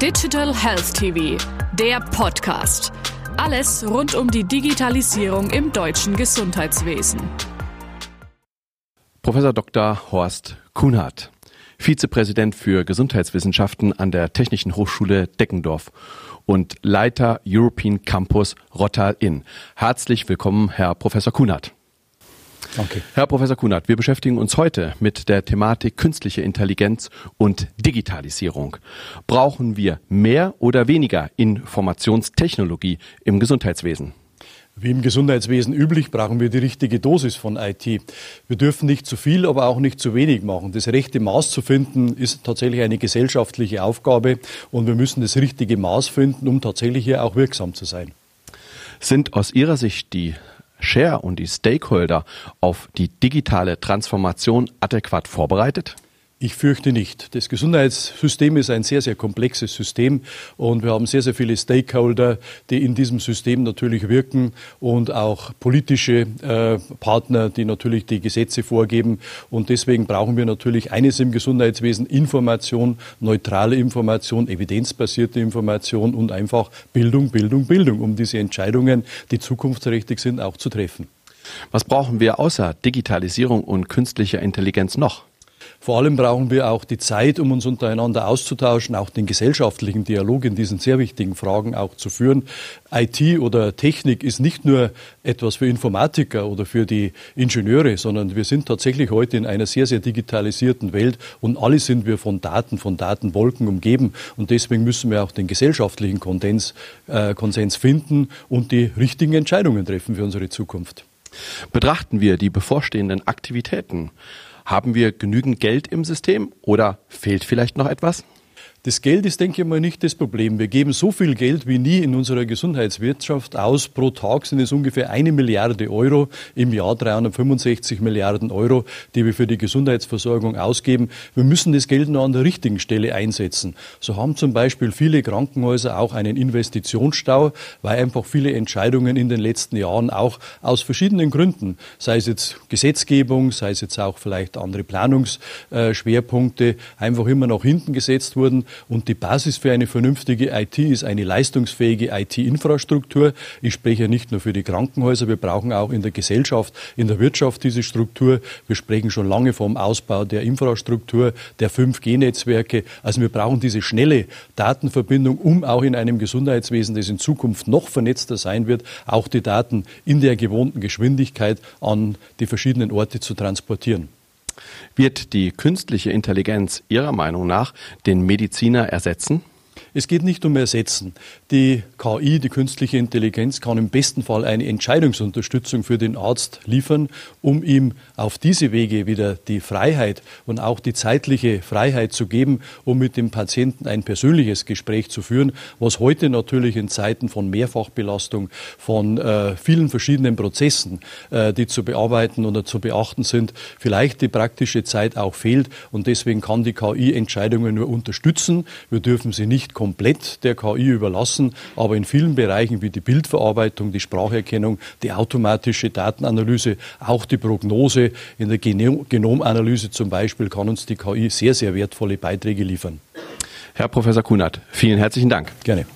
Digital Health TV, der Podcast. Alles rund um die Digitalisierung im deutschen Gesundheitswesen. Professor Dr. Horst Kuhnhardt, Vizepräsident für Gesundheitswissenschaften an der Technischen Hochschule Deckendorf und Leiter European Campus Rottal-Inn. Herzlich willkommen, Herr Professor Kuhnhardt. Danke. Herr Professor Kunert, wir beschäftigen uns heute mit der Thematik künstliche Intelligenz und Digitalisierung. Brauchen wir mehr oder weniger Informationstechnologie im Gesundheitswesen? Wie im Gesundheitswesen üblich brauchen wir die richtige Dosis von IT. Wir dürfen nicht zu viel, aber auch nicht zu wenig machen. Das rechte Maß zu finden, ist tatsächlich eine gesellschaftliche Aufgabe und wir müssen das richtige Maß finden, um tatsächlich hier auch wirksam zu sein. Sind aus Ihrer Sicht die Share und die Stakeholder auf die digitale Transformation adäquat vorbereitet? Ich fürchte nicht. Das Gesundheitssystem ist ein sehr, sehr komplexes System und wir haben sehr, sehr viele Stakeholder, die in diesem System natürlich wirken und auch politische äh, Partner, die natürlich die Gesetze vorgeben. Und deswegen brauchen wir natürlich eines im Gesundheitswesen, Information, neutrale Information, evidenzbasierte Information und einfach Bildung, Bildung, Bildung, um diese Entscheidungen, die zukunftsträchtig sind, auch zu treffen. Was brauchen wir außer Digitalisierung und künstlicher Intelligenz noch? Vor allem brauchen wir auch die Zeit, um uns untereinander auszutauschen, auch den gesellschaftlichen Dialog in diesen sehr wichtigen Fragen auch zu führen. IT oder Technik ist nicht nur etwas für Informatiker oder für die Ingenieure, sondern wir sind tatsächlich heute in einer sehr, sehr digitalisierten Welt und alle sind wir von Daten, von Datenwolken umgeben. Und deswegen müssen wir auch den gesellschaftlichen Konsens, äh, Konsens finden und die richtigen Entscheidungen treffen für unsere Zukunft. Betrachten wir die bevorstehenden Aktivitäten haben wir genügend Geld im System oder fehlt vielleicht noch etwas? Das Geld ist, denke ich mal, nicht das Problem. Wir geben so viel Geld wie nie in unserer Gesundheitswirtschaft aus. Pro Tag sind es ungefähr eine Milliarde Euro, im Jahr 365 Milliarden Euro, die wir für die Gesundheitsversorgung ausgeben. Wir müssen das Geld nur an der richtigen Stelle einsetzen. So haben zum Beispiel viele Krankenhäuser auch einen Investitionsstau, weil einfach viele Entscheidungen in den letzten Jahren auch aus verschiedenen Gründen, sei es jetzt Gesetzgebung, sei es jetzt auch vielleicht andere Planungsschwerpunkte, einfach immer nach hinten gesetzt wurden. Und die Basis für eine vernünftige IT ist eine leistungsfähige IT-Infrastruktur. Ich spreche nicht nur für die Krankenhäuser, wir brauchen auch in der Gesellschaft, in der Wirtschaft diese Struktur. Wir sprechen schon lange vom Ausbau der Infrastruktur, der 5G-Netzwerke. Also wir brauchen diese schnelle Datenverbindung, um auch in einem Gesundheitswesen, das in Zukunft noch vernetzter sein wird, auch die Daten in der gewohnten Geschwindigkeit an die verschiedenen Orte zu transportieren. Wird die künstliche Intelligenz Ihrer Meinung nach den Mediziner ersetzen? Es geht nicht um Ersetzen. Die KI, die künstliche Intelligenz, kann im besten Fall eine Entscheidungsunterstützung für den Arzt liefern, um ihm auf diese Wege wieder die Freiheit und auch die zeitliche Freiheit zu geben, um mit dem Patienten ein persönliches Gespräch zu führen, was heute natürlich in Zeiten von Mehrfachbelastung, von äh, vielen verschiedenen Prozessen, äh, die zu bearbeiten oder zu beachten sind, vielleicht die praktische Zeit auch fehlt. Und deswegen kann die KI Entscheidungen nur unterstützen. Wir dürfen sie nicht komplett der KI überlassen, aber in vielen Bereichen wie die Bildverarbeitung, die Spracherkennung, die automatische Datenanalyse, auch die Prognose in der Genomanalyse zum Beispiel kann uns die KI sehr, sehr wertvolle Beiträge liefern. Herr Professor Kunert, vielen herzlichen Dank. Gerne.